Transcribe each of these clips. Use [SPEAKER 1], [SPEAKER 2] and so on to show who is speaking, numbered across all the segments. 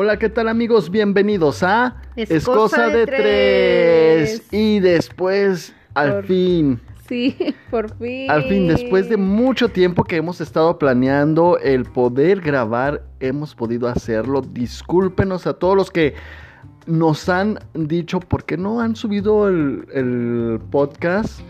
[SPEAKER 1] Hola, ¿qué tal amigos? Bienvenidos a
[SPEAKER 2] Es cosa de tres.
[SPEAKER 1] Y después, al
[SPEAKER 2] Por-
[SPEAKER 1] fin,
[SPEAKER 2] Sí, por fin.
[SPEAKER 1] al fin, después de mucho tiempo que hemos estado planeando el poder grabar, hemos podido hacerlo. Discúlpenos a todos los que nos han dicho por qué no han subido el, el podcast.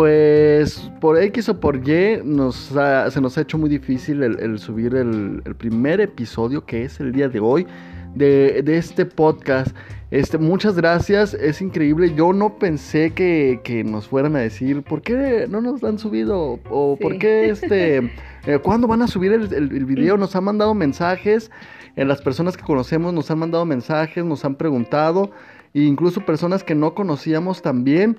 [SPEAKER 1] Pues por X o por Y nos ha- se nos ha hecho muy difícil el, el subir el, el primer episodio que es el día de hoy de, de este podcast. Este, muchas gracias, es increíble. Yo no pensé que, que nos fueran a decir por qué no nos han subido o
[SPEAKER 2] Sí.
[SPEAKER 1] por qué este, eh, cuándo van a subir el, el- el video. Nos han mandado mensajes, eh, las personas que conocemos nos han mandado mensajes, nos han preguntado, e incluso personas que no conocíamos también.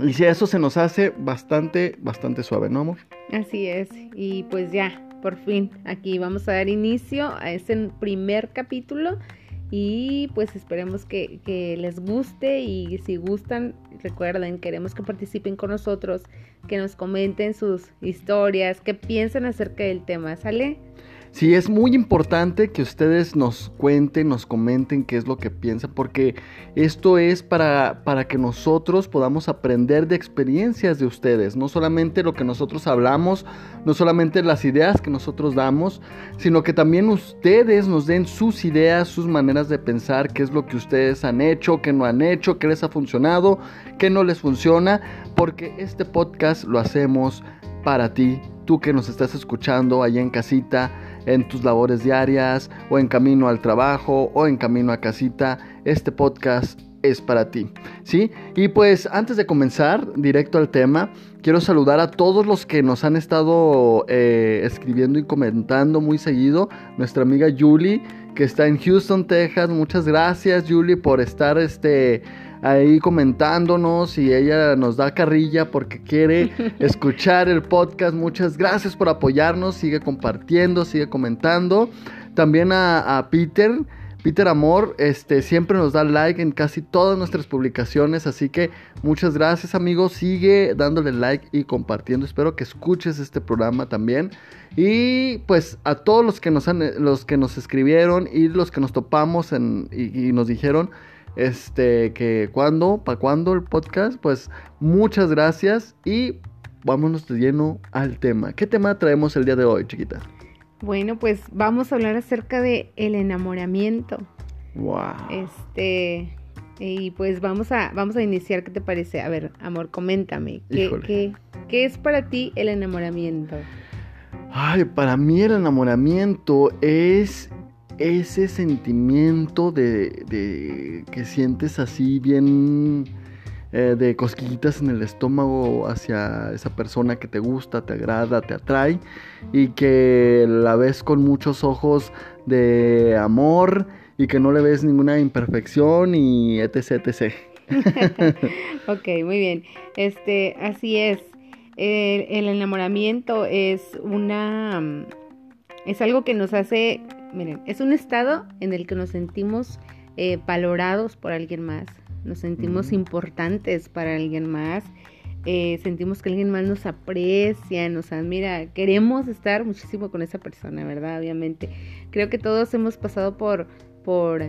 [SPEAKER 1] Y si eso se nos hace bastante, bastante suave, ¿no, amor?
[SPEAKER 2] Así es. Y pues ya, por fin, aquí vamos a dar inicio a este primer capítulo. Y pues esperemos que, que les guste y si gustan, recuerden, queremos que participen con nosotros, que nos comenten sus historias, qué piensan acerca del tema, ¿sale?
[SPEAKER 1] Sí, es muy importante que ustedes nos cuenten, nos comenten qué es lo que piensan, porque esto es para, para que nosotros podamos aprender de experiencias de ustedes, no solamente lo que nosotros hablamos, no solamente las ideas que nosotros damos, sino que también ustedes nos den sus ideas, sus maneras de pensar, qué es lo que ustedes han hecho, qué no han hecho, qué les ha funcionado, qué no les funciona, porque este podcast lo hacemos para ti, tú que nos estás escuchando allá en casita, en tus labores diarias o en camino al trabajo o en camino a casita, este podcast es para ti, ¿sí? Y pues antes de comenzar directo al tema, quiero saludar a todos los que nos han estado eh, escribiendo y comentando muy seguido. Nuestra amiga Julie, que está en Houston, Texas. Muchas gracias, Julie, por estar este, ahí comentándonos y ella nos da carrilla porque quiere escuchar el podcast. Muchas gracias por apoyarnos. Sigue compartiendo, sigue comentando. También a, a Peter. Peter Amor, este, siempre nos da like en casi todas nuestras publicaciones, así que muchas gracias amigos, sigue dándole like y compartiendo, espero que escuches este programa también. Y pues a todos los que nos han, los que nos escribieron y los que nos topamos en, y, y nos dijeron este que cuándo, para cuándo el podcast, pues muchas gracias y vámonos de lleno al tema. ¿Qué tema traemos el día de hoy, chiquita?
[SPEAKER 2] Bueno, pues vamos a hablar acerca de el enamoramiento.
[SPEAKER 1] Wow.
[SPEAKER 2] Este, y pues vamos a, vamos a iniciar, ¿qué te parece? A ver, amor, coméntame, ¿qué, qué, qué es para ti el enamoramiento?
[SPEAKER 1] Ay, para mí el enamoramiento es ese sentimiento de, de que sientes así bien eh, de cosquillitas en el estómago hacia esa persona que te gusta, te agrada, te atrae y que la ves con muchos ojos de amor y que no le ves ninguna imperfección y etc, etc.
[SPEAKER 2] Ok, muy bien. Este, así es. El, el enamoramiento es una, es algo que nos hace, miren, es un estado en el que nos sentimos eh, valorados por alguien más, nos sentimos importantes para alguien más, eh, sentimos que alguien más nos aprecia, nos admira, queremos estar muchísimo con esa persona, ¿verdad? Obviamente. Creo que todos hemos pasado por, por,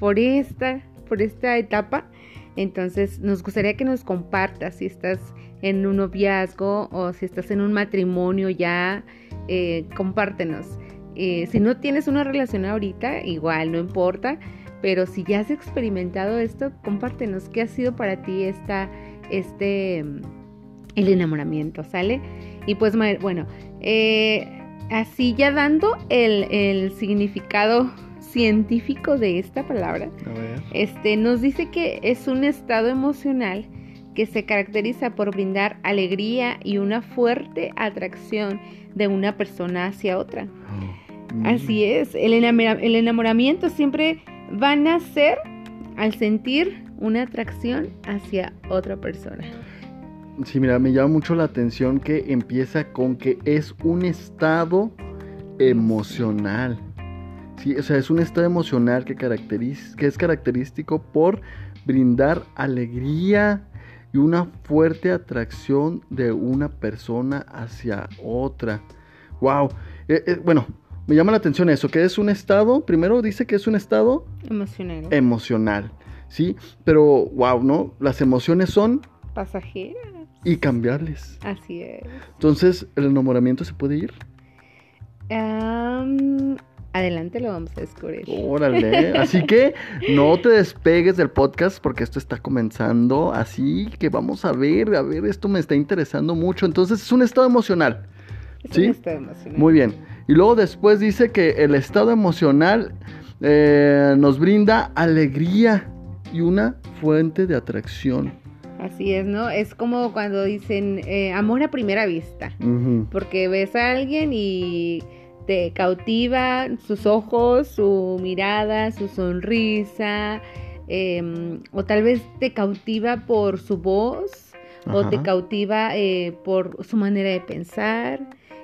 [SPEAKER 2] por esta, por esta etapa. Entonces, nos gustaría que nos compartas si estás en un noviazgo o si estás en un matrimonio ya, eh, compártenos. Eh, si no tienes una relación ahorita, igual, no importa, pero si ya has experimentado esto, compártenos qué ha sido para ti esta, este, el enamoramiento, ¿sale? Y pues, bueno, eh, así ya dando el, el significado científico de esta palabra,
[SPEAKER 1] A ver.
[SPEAKER 2] este, nos dice que es un estado emocional que se caracteriza por brindar alegría y una fuerte atracción de una persona hacia otra.
[SPEAKER 1] Mm.
[SPEAKER 2] Así es, el, el enamoramiento siempre va a nacer al sentir una atracción hacia otra persona.
[SPEAKER 1] Sí, mira, me llama mucho la atención que empieza con que es un estado emocional. Sí, o sea, es un estado emocional que, caracteriz- que es característico por brindar alegría y una fuerte atracción de una persona hacia otra. Wow. bueno, me llama la atención eso, que es un estado, primero dice que es un estado
[SPEAKER 2] Emocional.
[SPEAKER 1] emocional, ¿sí? Pero, wow, ¿no? Las emociones son
[SPEAKER 2] Pasajeras.
[SPEAKER 1] y cambiarles.
[SPEAKER 2] Así es.
[SPEAKER 1] Entonces, ¿el enamoramiento se puede ir?
[SPEAKER 2] Am, adelante lo vamos a descubrir.
[SPEAKER 1] Órale, así que no te despegues del podcast porque esto está comenzando, así que vamos a ver, a ver, esto me está interesando mucho. Entonces, es un estado emocional.
[SPEAKER 2] Es
[SPEAKER 1] ¿sí?
[SPEAKER 2] un estado emocional.
[SPEAKER 1] Muy bien. Y luego después dice que el estado emocional eh, nos brinda alegría y una fuente de atracción.
[SPEAKER 2] Así es, ¿no? Es como cuando dicen eh, amor a primera vista. Porque ves a alguien y te cautiva sus ojos, su mirada, su sonrisa, em, o tal vez te cautiva por su voz, o te cautiva eh, por su manera de pensar.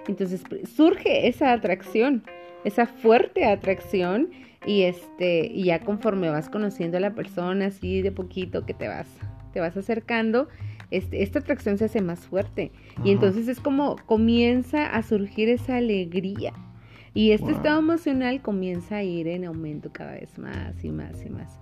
[SPEAKER 2] Entonces surge esa atracción, esa fuerte atracción, y este, y ya conforme vas conociendo a la persona, así de poquito que te vas, te vas acercando, este, esta atracción se hace más fuerte. Y entonces es como comienza a surgir esa alegría. Y este
[SPEAKER 1] Wow.
[SPEAKER 2] estado emocional comienza a ir en aumento cada vez más y más y más.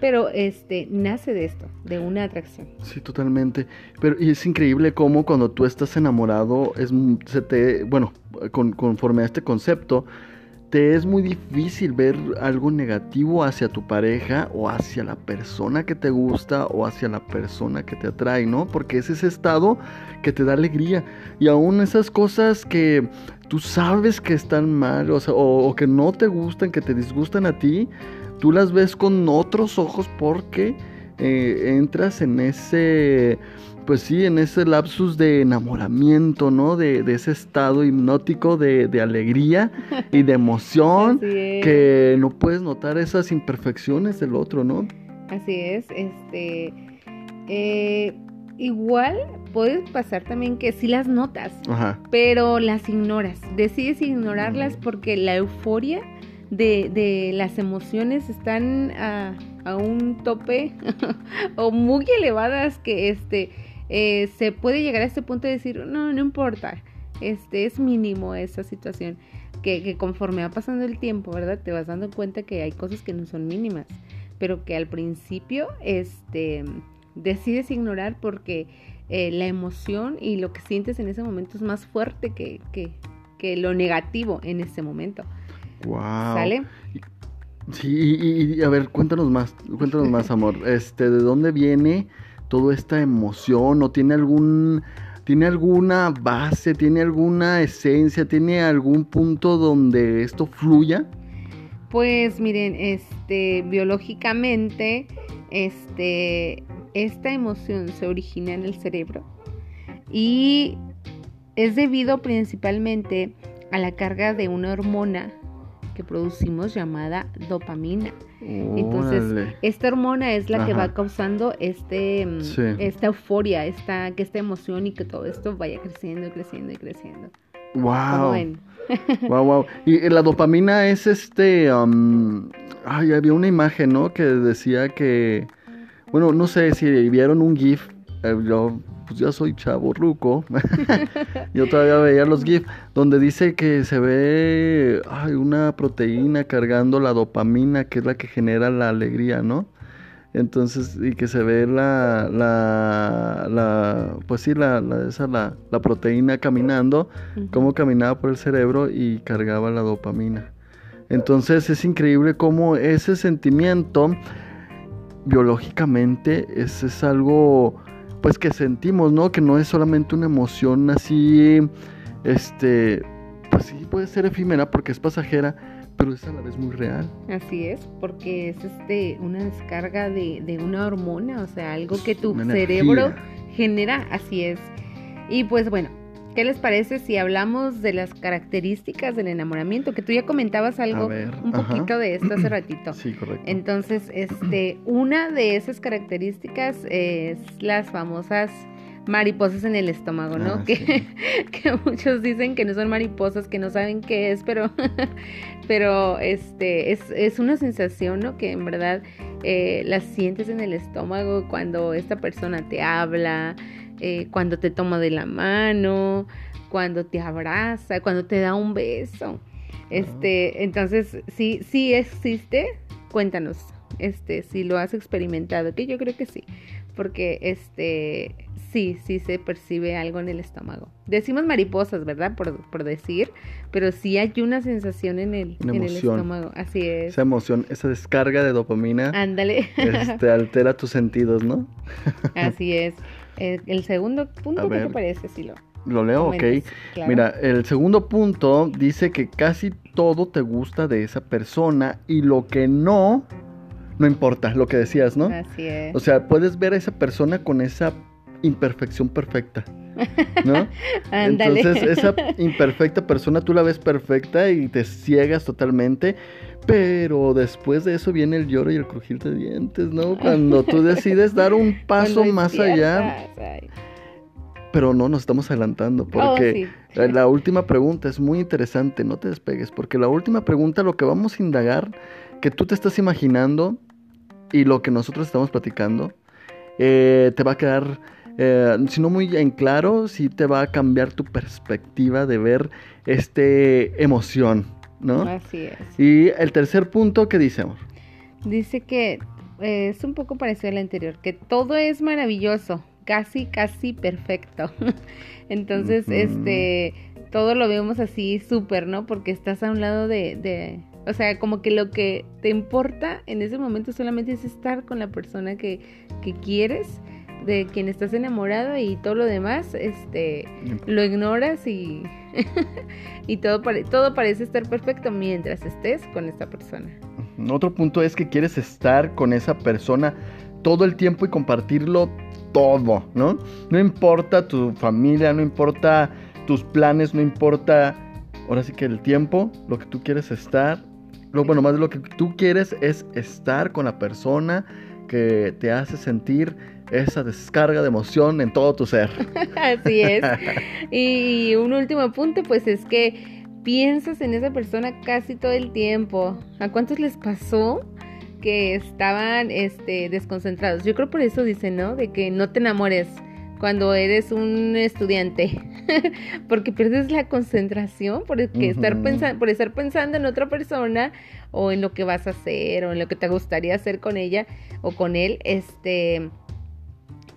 [SPEAKER 2] Pero este nace de esto, de una atracción.
[SPEAKER 1] Sí, totalmente. Pero y es increíble cómo cuando tú estás enamorado, es, se te, bueno, con- conforme a este concepto, te es muy difícil ver algo negativo hacia tu pareja o hacia la persona que te gusta o hacia la persona que te atrae, ¿no? Porque es ese estado que te da alegría. Y aún esas cosas que tú sabes que están mal, o, sea, o que no te gustan, que te disgustan a ti, tú las ves con otros ojos porque eh, entras en ese, pues sí, en ese lapsus de enamoramiento, ¿no? De, de ese estado hipnótico de, de alegría y de emoción
[SPEAKER 2] es.
[SPEAKER 1] que no puedes notar esas imperfecciones del otro, ¿no?
[SPEAKER 2] Así es, este eh, igual puede pasar también que sí las notas,
[SPEAKER 1] Ajá.
[SPEAKER 2] pero las ignoras. Decides ignorarlas porque la euforia de, de las emociones están a, a un tope o muy elevadas que este eh, se puede llegar a este punto de decir no, no importa. Este es mínimo esa situación. Que, que conforme va pasando el tiempo, ¿verdad? Te vas dando cuenta que hay cosas que no son mínimas pero que al principio este, decides ignorar porque eh, la emoción y lo que sientes en ese momento es más fuerte que, que, que lo negativo en ese momento.
[SPEAKER 1] Wow.
[SPEAKER 2] ¿Sale?
[SPEAKER 1] Sí, y, y- a ver, cuéntanos más, cuéntanos más, amor. Este, ¿de dónde viene toda esta emoción? ¿O tiene algún, tiene alguna base, tiene alguna esencia, tiene algún punto donde esto fluya?
[SPEAKER 2] Pues miren, este, biológicamente, este, esta emoción se origina en el cerebro y es debido principalmente a la carga de una hormona que producimos llamada dopamina. Entonces. Esta hormona es la que va causando este, mm,
[SPEAKER 1] Sí.
[SPEAKER 2] esta euforia, esta, que esta emoción y que todo esto vaya creciendo y creciendo y creciendo. ¿Cómo
[SPEAKER 1] Wow. Wow, wow. Y eh, la dopamina es este. am, ay, había una imagen, ¿no? Que decía que. Bueno, no sé si vieron un GIF. Eh, yo, pues ya soy chavo ruco. yo todavía veía los GIF. Donde dice que se ve. Ay, una proteína cargando la dopamina, que es la que genera la alegría, ¿no? Entonces, y que se ve la, la, la pues sí, la, la, esa, la, la proteína caminando,
[SPEAKER 2] Ujú.
[SPEAKER 1] cómo caminaba por el cerebro y cargaba la dopamina. Entonces es increíble cómo ese sentimiento biológicamente es, es algo pues que sentimos, ¿no? Que no es solamente una emoción así, este, pues sí puede ser efímera porque es pasajera, pero es a la vez muy real.
[SPEAKER 2] Así es, porque es este una descarga de, de una hormona, o sea, algo que tu cerebro genera, así es. Y pues bueno, ¿qué les parece si hablamos de las características del enamoramiento? Que tú ya comentabas algo,
[SPEAKER 1] ver,
[SPEAKER 2] un
[SPEAKER 1] ajá.
[SPEAKER 2] poquito de esto hace ratito.
[SPEAKER 1] Sí, correcto.
[SPEAKER 2] Entonces, este, una de esas características es las famosas mariposas en el estómago, ¿no?
[SPEAKER 1] Ah,
[SPEAKER 2] que,
[SPEAKER 1] sí.
[SPEAKER 2] que muchos dicen que no son mariposas, que no saben qué es, pero, pero este, es, es una sensación, ¿no? Que en verdad eh, la sientes en el estómago cuando esta persona te habla, eh, cuando te toma de la mano, cuando te abraza, cuando te da un beso. Este, entonces, sí, sí existe, cuéntanos, este, si lo has experimentado, que yo creo que sí, porque este, sí, sí se percibe algo en el estómago. Decimos mariposas, ¿verdad? Por, decir, pero sí hay una sensación en el, en el estómago, así es.
[SPEAKER 1] Esa emoción, esa descarga de dopamina.
[SPEAKER 2] Ándale.
[SPEAKER 1] Este, altera tus sentidos, ¿no?
[SPEAKER 2] así es. El, segundo punto, ¿qué te parece, si lo
[SPEAKER 1] lo leo, ok. Mira, el segundo punto dice que casi todo te gusta de esa persona y lo que no, no importa, lo que decías, ¿no?
[SPEAKER 2] Así es. O
[SPEAKER 1] sea, puedes ver a esa persona con esa imperfección perfecta, ¿no? Entonces, esa imperfecta persona tú la ves perfecta y te ciegas totalmente. Pero después de eso viene el lloro y el crujir de dientes, ¿no? Cuando tú decides dar un paso más allá pero no nos estamos adelantando oh, porque la última pregunta es muy interesante, no te despegues, porque la última pregunta lo que vamos a indagar, que tú te estás imaginando y lo que nosotros estamos platicando, eh, te va a quedar, eh, si no muy en claro, sí te va a cambiar tu perspectiva de ver este emoción, ¿no?
[SPEAKER 2] Así es.
[SPEAKER 1] Y el tercer punto, ¿qué dice, amor?
[SPEAKER 2] Dice que eh, es un poco parecido al anterior, que todo es maravilloso, casi, casi perfecto. Entonces, este, todo lo vemos así súper, ¿no? Porque estás a un lado de, de, o sea, como que lo que te importa en ese momento solamente es estar con la persona que, que quieres, de quien estás enamorado y todo lo demás, este, lo ignoras y, y todo, todo parece estar perfecto mientras estés con esta persona.
[SPEAKER 1] Otro punto es que quieres estar con esa persona todo el tiempo y compartirlo todo, ¿no? No importa tu familia, no importa tus planes, no importa, ahora sí que el tiempo, lo que tú quieres estar, lo, bueno, más de lo que tú quieres es estar con la persona que te hace sentir esa descarga de emoción en todo tu ser.
[SPEAKER 2] Así es. y un último punto, pues es que piensas en esa persona casi todo el tiempo. ¿A cuántos les pasó? que estaban este, desconcentrados. Yo creo por eso dicen, ¿no? De que no te enamores cuando eres un estudiante, porque pierdes la concentración por estar pensando, por estar pensando en otra persona o en lo que vas a hacer o en lo que te gustaría hacer con ella o con él, este,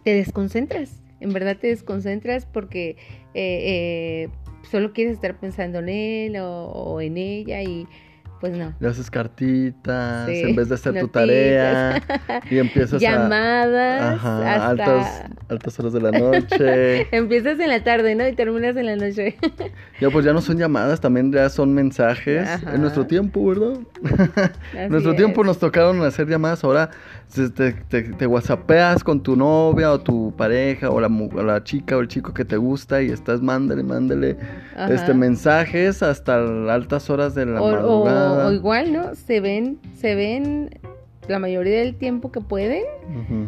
[SPEAKER 2] te desconcentras. En verdad te desconcentras porque eh, eh, solo quieres estar pensando en él o en ella y pues no.
[SPEAKER 1] Le haces cartitas en vez de hacer tu tarea y empiezas
[SPEAKER 2] Llamadas
[SPEAKER 1] a... Ajá, altas, altas horas de la noche.
[SPEAKER 2] Empiezas en la tarde, ¿no? Y terminas en la noche.
[SPEAKER 1] ya, pues ya no son llamadas, también ya son mensajes. En nuestro tiempo, ¿verdad? en nuestro tiempo nos tocaron hacer llamadas, ahora te, te, te, whatsappeas con tu novia o tu pareja o la, la, chica o el chico que te gusta y estás mándale, mándale este mensajes hasta altas horas de la madrugada.
[SPEAKER 2] O, igual, ¿no? Se ven, se ven la mayoría del tiempo que pueden.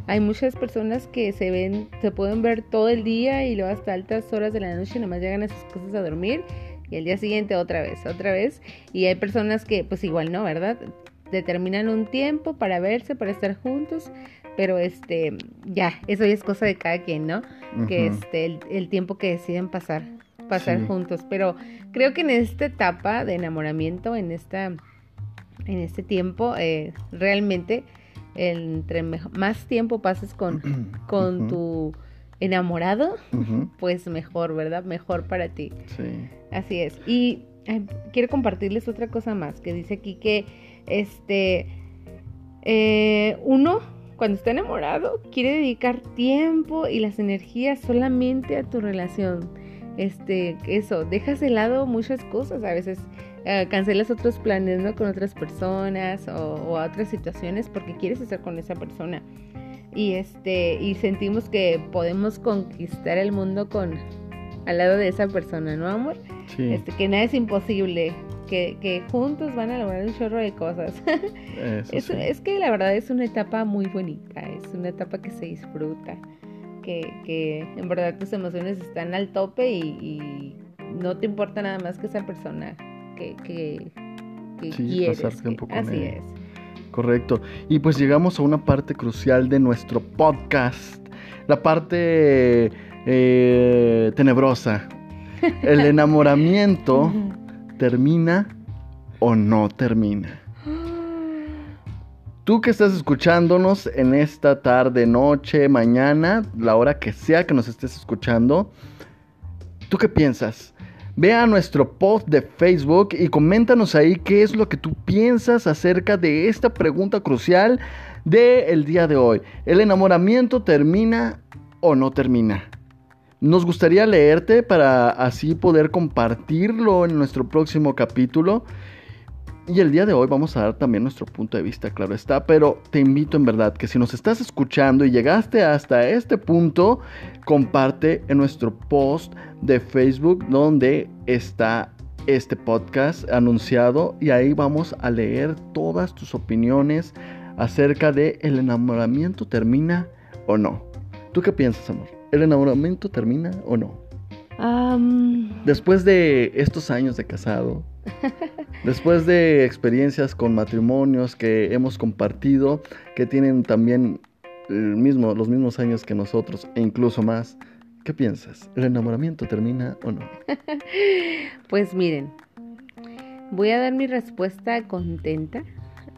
[SPEAKER 2] Hay muchas personas que se ven, se pueden ver todo el día y luego hasta altas horas de la noche nomás llegan a sus casas a dormir y el día siguiente otra vez, otra vez. Y hay personas que pues igual no, ¿verdad? determinan un tiempo para verse, para estar juntos, pero este, ya, eso ya es cosa de cada quien, ¿no? Que este, el, tiempo que deciden pasar, pasar juntos. Pero creo que en esta etapa de enamoramiento, en esta, en este tiempo, eh, realmente, entre más tiempo pases con, con tu enamorado, pues mejor, ¿verdad? Mejor para ti.
[SPEAKER 1] Sí.
[SPEAKER 2] Así es. Y quiero compartirles otra cosa más, que dice aquí que este, eh, uno cuando está enamorado quiere dedicar tiempo y las energías solamente a tu relación. Este, eso, dejas de lado muchas cosas, a veces eh, cancelas otros planes, ¿no? Con otras personas o, o, a otras situaciones porque quieres estar con esa persona. Y este, y sentimos que podemos conquistar el mundo con al lado de esa persona, ¿no, amor?
[SPEAKER 1] Sí.
[SPEAKER 2] Este, que nada es imposible que, juntos van a lograr un chorro de cosas. es, que la verdad es una etapa muy bonita, es una etapa que se disfruta, que, en verdad tus emociones están al tope y, no te importa nada más que esa persona que, que, quieres. así es.
[SPEAKER 1] Correcto. Y pues llegamos a una parte crucial de nuestro podcast, la parte eh, tenebrosa. El enamoramiento termina o no termina? Tú que estás escuchándonos en esta tarde, noche, mañana, la hora que sea que nos estés escuchando, ¿tú qué piensas? Ve a nuestro post de Facebook y coméntanos ahí qué es lo que tú piensas acerca de esta pregunta crucial del día de hoy. ¿El enamoramiento termina o no termina? Nos gustaría leerte para así poder compartirlo en nuestro próximo capítulo. Y el día de hoy vamos a dar también nuestro punto de vista, claro está, pero te invito en verdad que si nos estás escuchando y llegaste hasta este punto, comparte en nuestro post de Facebook donde está este podcast anunciado y ahí vamos a leer todas tus opiniones acerca de el enamoramiento termina o no. ¿Tú qué piensas, amor? ¿El enamoramiento termina o no? Después de estos años de casado, después de experiencias con matrimonios que hemos compartido, que tienen también el mismo, los mismos años que nosotros e incluso más, ¿qué piensas? ¿El enamoramiento termina o no?
[SPEAKER 2] pues miren, voy a dar mi respuesta contenta,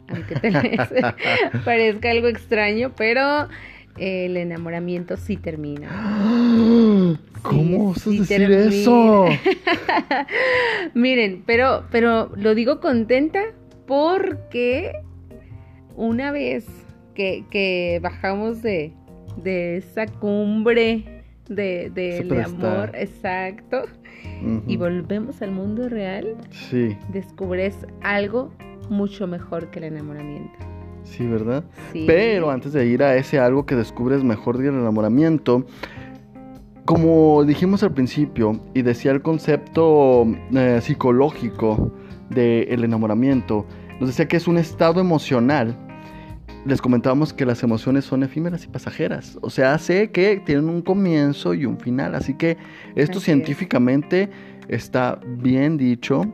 [SPEAKER 2] aunque te parezca algo extraño, pero el enamoramiento sí termina.
[SPEAKER 1] ¿Cómo vas a decir eso?
[SPEAKER 2] Miren, pero, pero lo digo contenta porque una vez que, bajamos de, esa cumbre de, de, amor, exacto, y volvemos al mundo real,
[SPEAKER 1] sí.
[SPEAKER 2] descubres algo mucho mejor que el enamoramiento.
[SPEAKER 1] Sí, ¿verdad? Sí. Pero antes de ir a ese algo que descubres mejor del enamoramiento, como dijimos al principio y decía el concepto eh, psicológico del enamoramiento, nos decía que es un estado emocional. Les comentábamos que las emociones son efímeras y pasajeras, o sea, sé que tienen un comienzo y un final, así que esto científicamente está bien dicho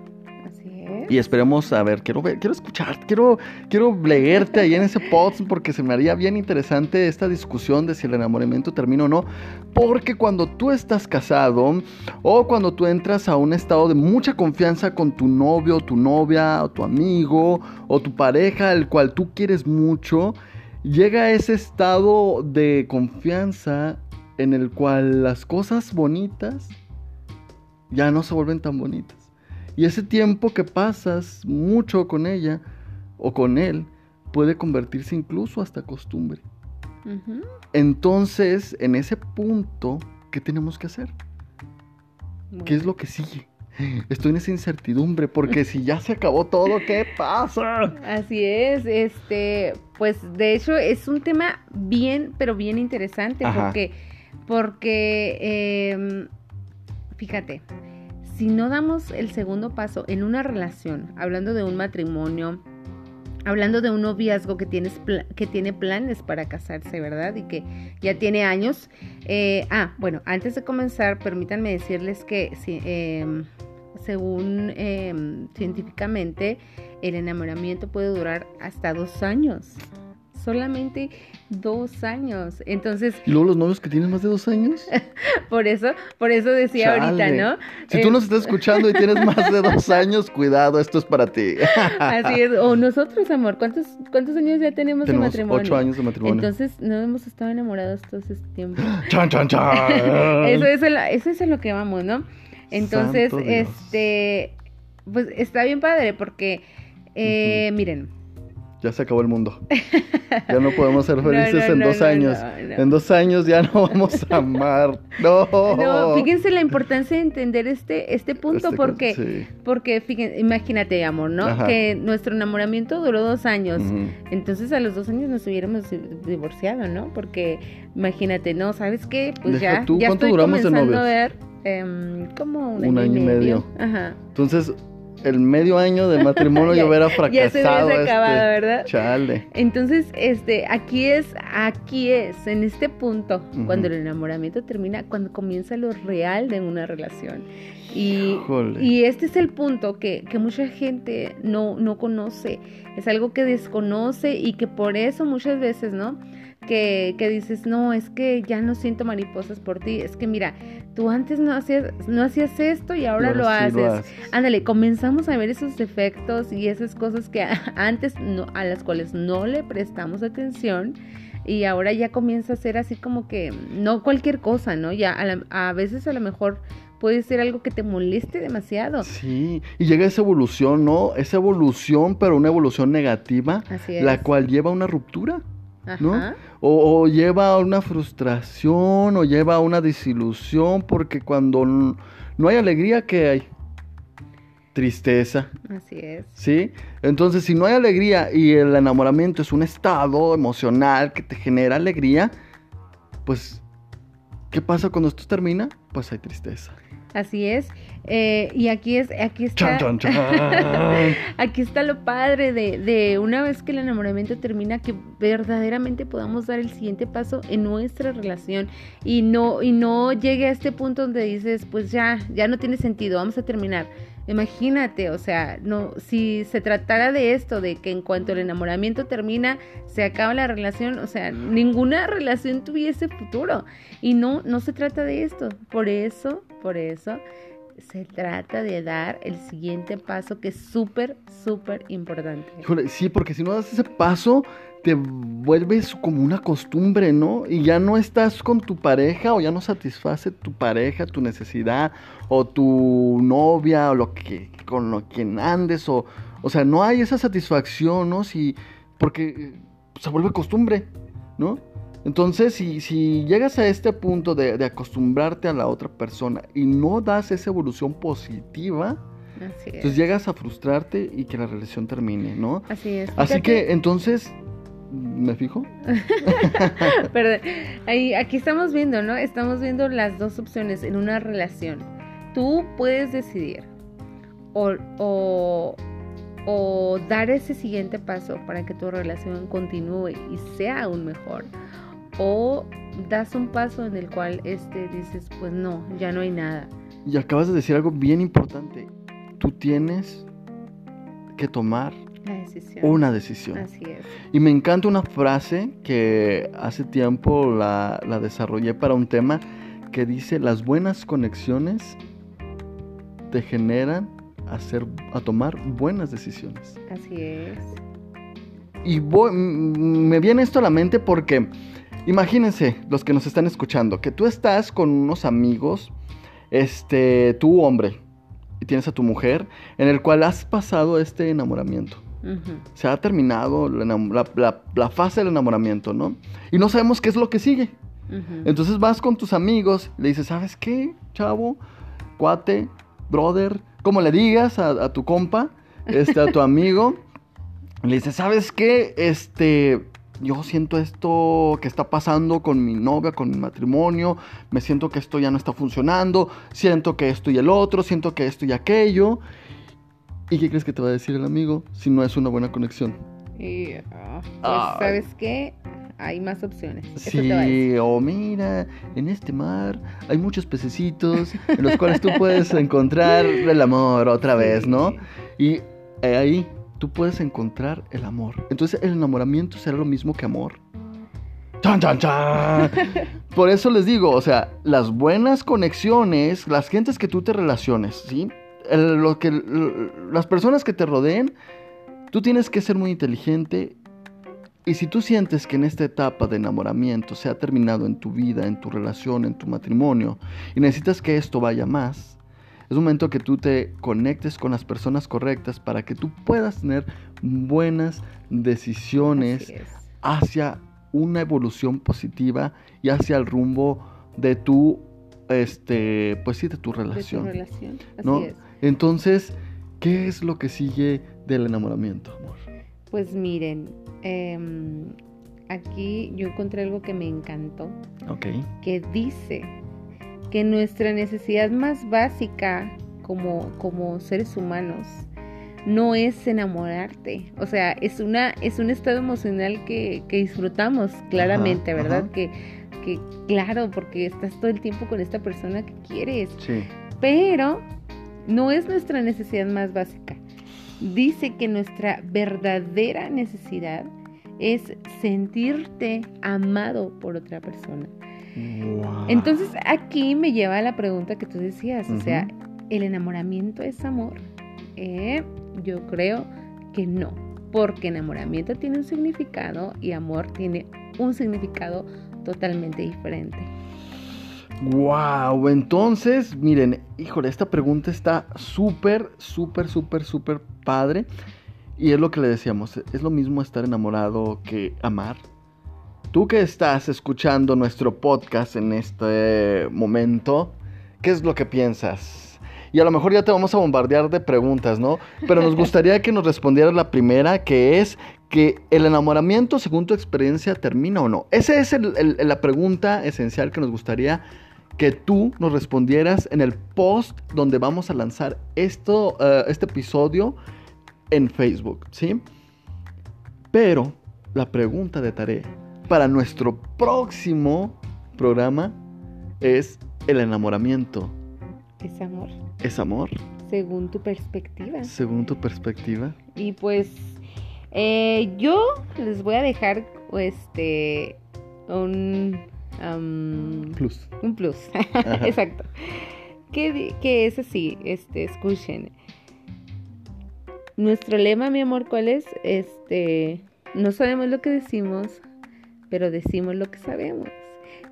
[SPEAKER 1] y esperemos, a ver, quiero ver, quiero escuchar, quiero, quiero leerte ahí en ese post porque se me haría bien interesante esta discusión de si el enamoramiento termina o no. Porque cuando tú estás casado o cuando tú entras a un estado de mucha confianza con tu novio, tu novia, o tu amigo o tu pareja, el cual tú quieres mucho, llega ese estado de confianza en el cual las cosas bonitas ya no se vuelven tan bonitas. Y ese tiempo que pasas mucho con ella o con él puede convertirse incluso hasta costumbre. Entonces, en ese punto, ¿qué tenemos que hacer? ¿Qué es lo que sigue? Estoy en esa incertidumbre porque si ya se acabó todo, ¿qué pasa?
[SPEAKER 2] Así es, este, pues de hecho es un tema bien, pero bien interesante porque, porque, em, fíjate, si no damos el segundo paso en una relación, hablando de un matrimonio, hablando de un noviazgo que, tienes que tiene planes para casarse, ¿verdad? Y que ya tiene años. Eh, ah, bueno, antes de comenzar, permítanme decirles que em, según em, científicamente, el enamoramiento puede durar hasta dos años solamente dos años. Entonces.
[SPEAKER 1] ¿Y luego los novios que tienen más de dos años?
[SPEAKER 2] por eso, por eso decía ahorita, ¿no?
[SPEAKER 1] Si tú nos estás escuchando y tienes más de dos años, cuidado, esto es para ti.
[SPEAKER 2] Así es. O nosotros, amor, ¿cuántos, cuántos años ya tenemos, de matrimonio?
[SPEAKER 1] Ocho años de matrimonio.
[SPEAKER 2] Entonces, no hemos estado enamorados todo este tiempo.
[SPEAKER 1] ¡Chan, chan, chan!
[SPEAKER 2] eso, es eso es a lo que vamos, ¿no? Entonces, este. Pues está bien padre porque, eh, miren
[SPEAKER 1] ya se acabó el mundo. Ya no podemos ser felices en dos años. En dos años ya no vamos a amar. No.
[SPEAKER 2] No, fíjense la importancia de entender este, este punto este porque, porque fíjense, imagínate, amor, ¿no? Que nuestro enamoramiento duró dos años. Entonces a los dos años nos hubiéramos divorciado, ¿no? Porque imagínate, ¿no? ¿Sabes qué? Pues ya, ya estoy comenzando a ver em, como un, año, y medio.
[SPEAKER 1] Ajá. Entonces el medio año de matrimonio yo hubiera fracasado.
[SPEAKER 2] Ya se acabado,
[SPEAKER 1] este,
[SPEAKER 2] ¿verdad?
[SPEAKER 1] Chale.
[SPEAKER 2] Entonces, este, aquí es, aquí es, en este punto, cuando el enamoramiento termina, cuando comienza lo real de una relación. Y, y este es el punto que, que mucha gente no, no conoce. Es algo que desconoce y que por eso muchas veces, ¿no? Que, que, dices, no, es que ya no siento mariposas por ti. Es que mira, tú antes no hacías, no hacías esto y ahora, lo, haces. lo, haces. Ándale, comenzamos a ver esos defectos y esas cosas que antes no, a las cuales no le prestamos atención y ahora ya comienza a ser así como que no cualquier cosa, ¿no? Ya a, veces a lo mejor puede ser algo que te moleste demasiado.
[SPEAKER 1] Sí, y llega esa evolución, ¿no? Esa evolución, pero una evolución negativa, la cual lleva a una ruptura, ¿no? O, lleva a una frustración, o lleva a una desilusión, porque cuando no hay alegría, ¿qué hay? tristeza.
[SPEAKER 2] Así es.
[SPEAKER 1] ¿Sí? Entonces, si no hay alegría y el enamoramiento es un estado emocional que te genera alegría, pues, ¿qué pasa cuando esto termina? Pues hay tristeza.
[SPEAKER 2] Así es. Eh, y aquí es, aquí está. aquí está lo padre de, de, una vez que el enamoramiento termina, que verdaderamente podamos dar el siguiente paso en nuestra relación y no, y no llegue a este punto donde dices, pues ya, ya no tiene sentido, vamos a terminar. Imagínate, o sea, no, si se tratara de esto, de que en cuanto el enamoramiento termina, se acaba la relación, o sea, ninguna relación tuviese futuro. Y no, no se trata de esto. Por eso, por eso, se trata de dar el siguiente paso que es súper, súper importante.
[SPEAKER 1] sí, porque si no das ese paso, te vuelves como una costumbre, ¿no? Y ya no estás con tu pareja o ya no satisface tu pareja, tu necesidad o tu novia o lo que con lo quien andes o o sea, no hay esa satisfacción, ¿no? Si porque eh, se vuelve costumbre, ¿no? Entonces, si, si llegas a este punto de, de, acostumbrarte a la otra persona y no das esa evolución positiva, entonces llegas a frustrarte y que la relación termine, ¿no?
[SPEAKER 2] Así es.
[SPEAKER 1] Así que entonces ¿Me fijo?
[SPEAKER 2] Perdón. Ahí, aquí estamos viendo, ¿no? Estamos viendo las dos opciones en una relación. Tú puedes decidir o, o, o dar ese siguiente paso para que tu relación continúe y sea aún mejor. O das un paso en el cual este dices, pues no, ya no hay nada.
[SPEAKER 1] Y acabas de decir algo bien importante. Tú tienes que tomar una decisión.
[SPEAKER 2] Así es.
[SPEAKER 1] Y me encanta una frase que hace tiempo la, desarrollé para un tema que dice, las buenas conexiones te generan a, hacer, a tomar buenas decisiones.
[SPEAKER 2] Así es.
[SPEAKER 1] Y me viene esto a la mente porque imagínense los que nos están escuchando, que tú estás con unos amigos, este, tú hombre, y tienes a tu mujer, en el cual has pasado este enamoramiento. Se ha terminado la, fase del enamoramiento, ¿no? Y no sabemos qué es lo que sigue. Entonces vas con tus amigos, le dices, ¿sabes qué, chavo? Cuate, brother, como le digas a, tu compa, este, a tu amigo, le dices, ¿sabes qué? Este, yo siento esto que está pasando con mi novia, con mi matrimonio, me siento que esto ya no está funcionando, siento que esto y el otro, siento que esto y aquello. ¿Y qué crees que te va a decir el amigo si no es una buena conexión?
[SPEAKER 2] Y, ah, pues, ¿sabes qué? Hay más opciones.
[SPEAKER 1] Sí, o mira, en este mar hay muchos pececitos en los cuales tú puedes encontrar el amor otra vez, ¿no? Y ahí tú puedes encontrar el amor. Entonces, ¿el enamoramiento será lo mismo que amor? ¡Chan, chan, chan! Por eso les digo, o sea, las buenas conexiones, las gentes que tú te relaciones, ¿sí? Lo que, las personas que te rodeen, tú tienes que ser muy inteligente. Y si tú sientes que en esta etapa de enamoramiento se ha terminado en tu vida, en tu relación, en tu matrimonio, y necesitas que esto vaya más, es un momento que tú te conectes con las personas correctas para que tú puedas tener buenas decisiones hacia una evolución positiva y hacia el rumbo de tu este pues sí de tu relación,
[SPEAKER 2] de tu relación. Así
[SPEAKER 1] ¿no?
[SPEAKER 2] es.
[SPEAKER 1] Entonces, ¿qué es lo que sigue del enamoramiento, amor?
[SPEAKER 2] Pues miren, em, aquí yo encontré algo que me encantó.
[SPEAKER 1] Ok.
[SPEAKER 2] Que dice que nuestra necesidad más básica como, como seres humanos no es enamorarte. O sea, es, una, es un estado emocional que, disfrutamos claramente, ¿verdad? Que, que claro, porque estás todo el tiempo con esta persona que quieres.
[SPEAKER 1] Sí.
[SPEAKER 2] Pero no es nuestra necesidad más básica. Dice que nuestra verdadera necesidad es sentirte amado por otra persona. Entonces aquí me lleva a la pregunta que tú decías, o sea, ¿el enamoramiento es amor? Eh, yo creo que no, porque enamoramiento tiene un significado y amor tiene un significado totalmente diferente.
[SPEAKER 1] Wow, entonces, miren, híjole, esta pregunta está súper, súper, súper, súper padre. Y es lo que le decíamos, es lo mismo estar enamorado que amar. Tú que estás escuchando nuestro podcast en este momento, ¿qué es lo que piensas? Y a lo mejor ya te vamos a bombardear de preguntas, ¿no? Pero nos gustaría que nos respondieras la primera, que es que el enamoramiento, según tu experiencia, termina o no. Esa es la pregunta esencial que nos gustaría que tú nos respondieras en el post donde vamos a lanzar esto, eh, este episodio en Facebook, ¿sí? Pero la pregunta de tarea para nuestro próximo programa es el enamoramiento.
[SPEAKER 2] Es amor.
[SPEAKER 1] ¿Es amor?
[SPEAKER 2] Según tu perspectiva.
[SPEAKER 1] Según tu perspectiva.
[SPEAKER 2] Y pues eh, yo les voy a dejar este un
[SPEAKER 1] plus.
[SPEAKER 2] Un plus, exacto. Que, que es así, este, escuchen. Nuestro lema, mi amor, ¿cuál es? Este, no sabemos lo que decimos, pero decimos lo que sabemos.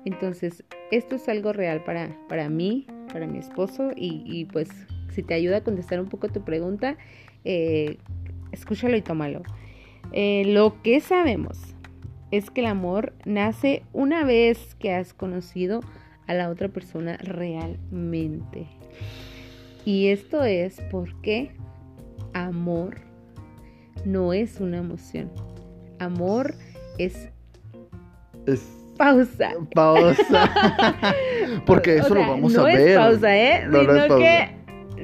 [SPEAKER 2] Entonces, esto es algo real para, para mí, para mi esposo, y, pues si te ayuda a contestar un poco tu pregunta, eh, escúchalo y tómalo. Eh, lo que sabemos es que el amor nace una vez que has conocido a la otra persona realmente. Y esto es porque amor no es una emoción. Amor es,
[SPEAKER 1] es
[SPEAKER 2] pausa.
[SPEAKER 1] Pausa. porque eso lo vamos a ver.
[SPEAKER 2] No es pausa, ¿eh? Sino que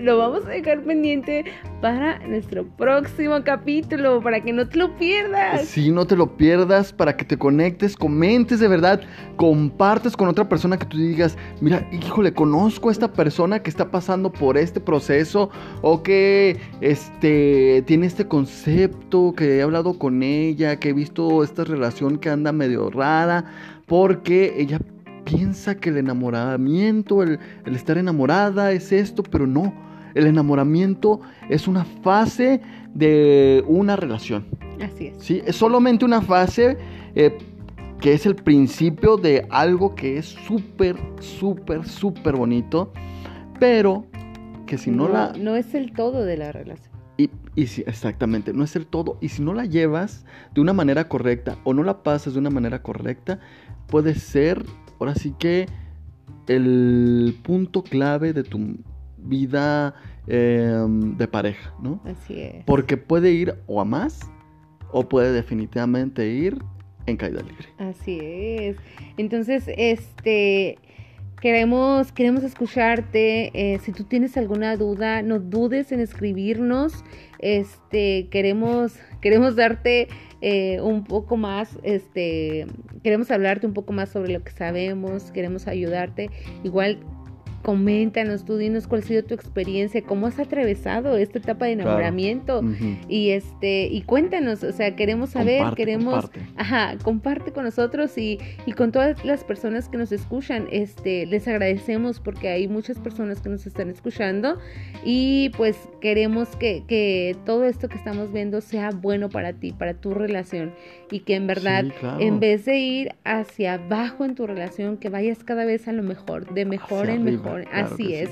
[SPEAKER 2] lo vamos a dejar pendiente para nuestro próximo capítulo, para que no te lo pierdas.
[SPEAKER 1] Sí, no te lo pierdas, para que te conectes, comentes de verdad, compartes con otra persona que tú digas, mira, híjole, conozco a esta persona que está pasando por este proceso o que este, tiene este concepto, que he hablado con ella, que he visto esta relación que anda medio rara, porque ella piensa que el enamoramiento, el, el, estar enamorada es esto, pero no. El enamoramiento es una fase de una relación.
[SPEAKER 2] Así es.
[SPEAKER 1] ¿sí? Es solamente una fase eh, que es el principio de algo que es súper, súper, súper bonito, pero que si no, la...
[SPEAKER 2] No es el todo de la relación.
[SPEAKER 1] Y, y sí, exactamente, no es el todo. Y si no la llevas de una manera correcta o no la pasas de una manera correcta, puede ser, ahora sí que, el punto clave de tu vida em, de pareja, ¿no?
[SPEAKER 2] Así es.
[SPEAKER 1] Porque puede ir o a más o puede definitivamente ir en caída libre.
[SPEAKER 2] Así es. Entonces, este, queremos, queremos escucharte. Eh, si tú tienes alguna duda, no dudes en escribirnos. Este, queremos, queremos darte eh, un poco más, este, queremos hablarte un poco más sobre lo que sabemos, queremos ayudarte. Igual coméntanos, tú dinos cuál ha sido tu experiencia, cómo has atravesado esta etapa de enamoramiento. Y este y cuéntanos, o sea, queremos saber, queremos,
[SPEAKER 1] comparte.
[SPEAKER 2] ajá, comparte con nosotros y, y, con todas las personas que nos escuchan, este, les agradecemos porque hay muchas personas que nos están escuchando y pues queremos que, que todo esto que estamos viendo sea bueno para ti, para tu relación y que en verdad, en vez de ir hacia abajo en tu relación, que vayas cada vez a lo mejor, de mejor en mejor Así es.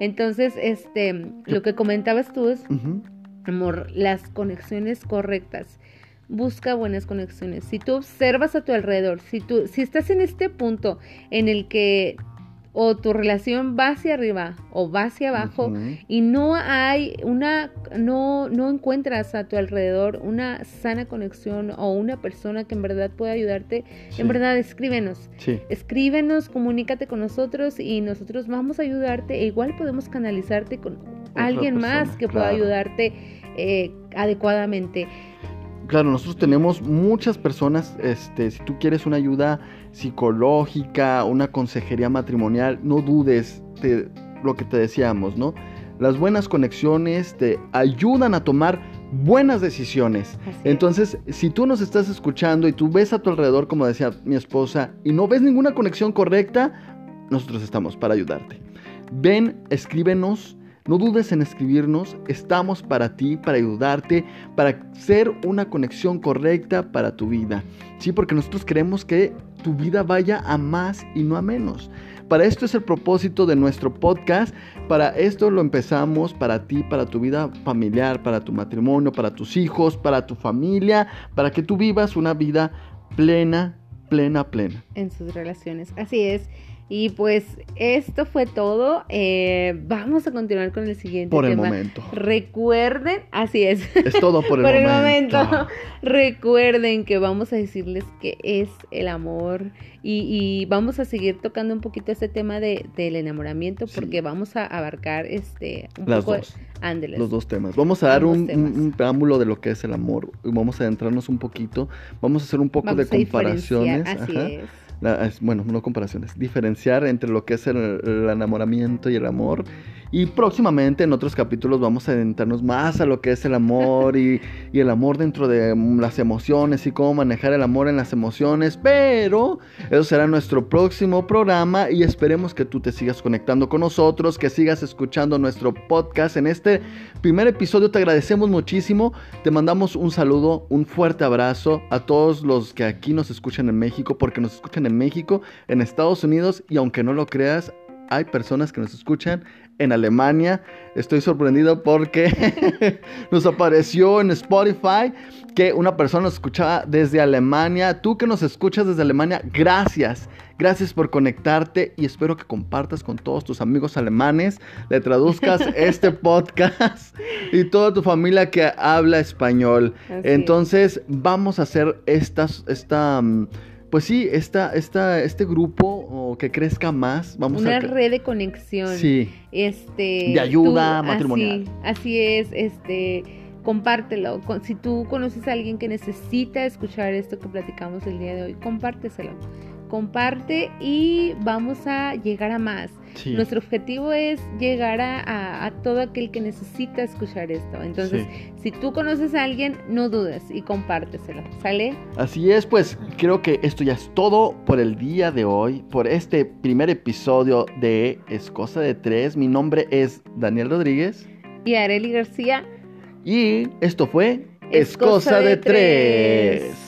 [SPEAKER 2] Entonces, este, lo que comentabas tú es, amor, las conexiones correctas. Busca buenas conexiones. Si tú observas a tu alrededor, si tú, si estás en este punto en el que o tu relación va hacia arriba o va hacia abajo y no hay una, no, no encuentras a tu alrededor una sana conexión o una persona que en verdad pueda ayudarte, en verdad escríbenos. Escríbenos, comunícate con nosotros y nosotros vamos a ayudarte e igual podemos canalizarte con alguien más que pueda ayudarte eh, adecuadamente.
[SPEAKER 1] Claro, nosotros tenemos muchas personas, este, si tú quieres una ayuda psicológica, una consejería matrimonial, no dudes de lo que te decíamos, ¿no? Las buenas conexiones te ayudan a tomar buenas decisiones. Entonces, si tú nos estás escuchando y tú ves a tu alrededor, como decía mi esposa, y no ves ninguna conexión correcta, nosotros estamos para ayudarte. Ven, escríbenos. No dudes en escribirnos, estamos para ti, para ayudarte, para ser una conexión correcta para tu vida. Sí, porque nosotros queremos que tu vida vaya a más y no a menos. Para esto es el propósito de nuestro podcast. Para esto lo empezamos para ti, para tu vida familiar, para tu matrimonio, para tus hijos, para tu familia, para que tú vivas una vida plena, plena, plena.
[SPEAKER 2] en sus relaciones. Así es. Y pues esto fue todo. Eh, vamos a continuar con el siguiente
[SPEAKER 1] Por el momento.
[SPEAKER 2] Recuerden, así es.
[SPEAKER 1] Es todo por el,
[SPEAKER 2] Por el
[SPEAKER 1] momento.
[SPEAKER 2] Recuerden que vamos a decirles qué es el amor y, y vamos a seguir tocando un poquito este tema de, del enamoramiento
[SPEAKER 1] Sí.
[SPEAKER 2] porque vamos a abarcar este un
[SPEAKER 1] Las
[SPEAKER 2] poco
[SPEAKER 1] dos.
[SPEAKER 2] ándeles.
[SPEAKER 1] Los dos temas. Vamos a dar un, un- preámbulo de lo que es el amor. Vamos a adentrarnos un poquito. Vamos a hacer un poco
[SPEAKER 2] Vamos
[SPEAKER 1] de comparaciones.
[SPEAKER 2] Así
[SPEAKER 1] ajá.
[SPEAKER 2] es.
[SPEAKER 1] La- bueno, no comparaciones, diferenciar entre lo que es el enamoramiento y el amor. Y próximamente en otros capítulos vamos a adentrarnos más a lo que es el amor y, y el amor dentro de mm, las emociones y cómo manejar el amor en las emociones. Pero eso será nuestro próximo programa y esperemos que tú te sigas conectando con nosotros, que sigas escuchando nuestro podcast. En este primer episodio te agradecemos muchísimo, te mandamos un saludo, un fuerte abrazo a todos los que aquí nos escuchan en México, porque nos escuchan en México, en Estados Unidos y aunque no lo creas, hay personas que nos escuchan en Alemania. Estoy sorprendido porque nos apareció en Spotify que una persona nos escuchaba desde Alemania. Tú que nos escuchas desde Alemania, gracias. Gracias por conectarte y espero que compartas con todos tus amigos alemanes, le traduzcas este podcast y toda tu familia que habla español.
[SPEAKER 2] Así
[SPEAKER 1] Entonces vamos a hacer estas, esta, mm, pues sí, esta, esta, este grupo o que crezca más. Vamos
[SPEAKER 2] Una
[SPEAKER 1] a
[SPEAKER 2] red de conexión.
[SPEAKER 1] Sí,
[SPEAKER 2] este
[SPEAKER 1] De ayuda matrimonial.
[SPEAKER 2] Así, así es, este compártelo. Si tú conoces a alguien que necesita escuchar esto que platicamos el día de hoy, compárteselo. Comparte y vamos a llegar a más.
[SPEAKER 1] Sí.
[SPEAKER 2] Nuestro objetivo es llegar a, a- a todo aquel que necesita escuchar esto. Entonces,
[SPEAKER 1] Sí.
[SPEAKER 2] si tú conoces a alguien, no dudes y compárteselo. ¿Sale?
[SPEAKER 1] Así es, pues creo que esto ya es todo por el día de hoy, por este primer episodio de Es Cosa de Tres. Mi nombre es Daniel Rodríguez
[SPEAKER 2] Y Areli García.
[SPEAKER 1] y esto fue
[SPEAKER 2] Es
[SPEAKER 1] Es Cosa
[SPEAKER 2] Cosa
[SPEAKER 1] de
[SPEAKER 2] de
[SPEAKER 1] Tres.
[SPEAKER 2] Tres.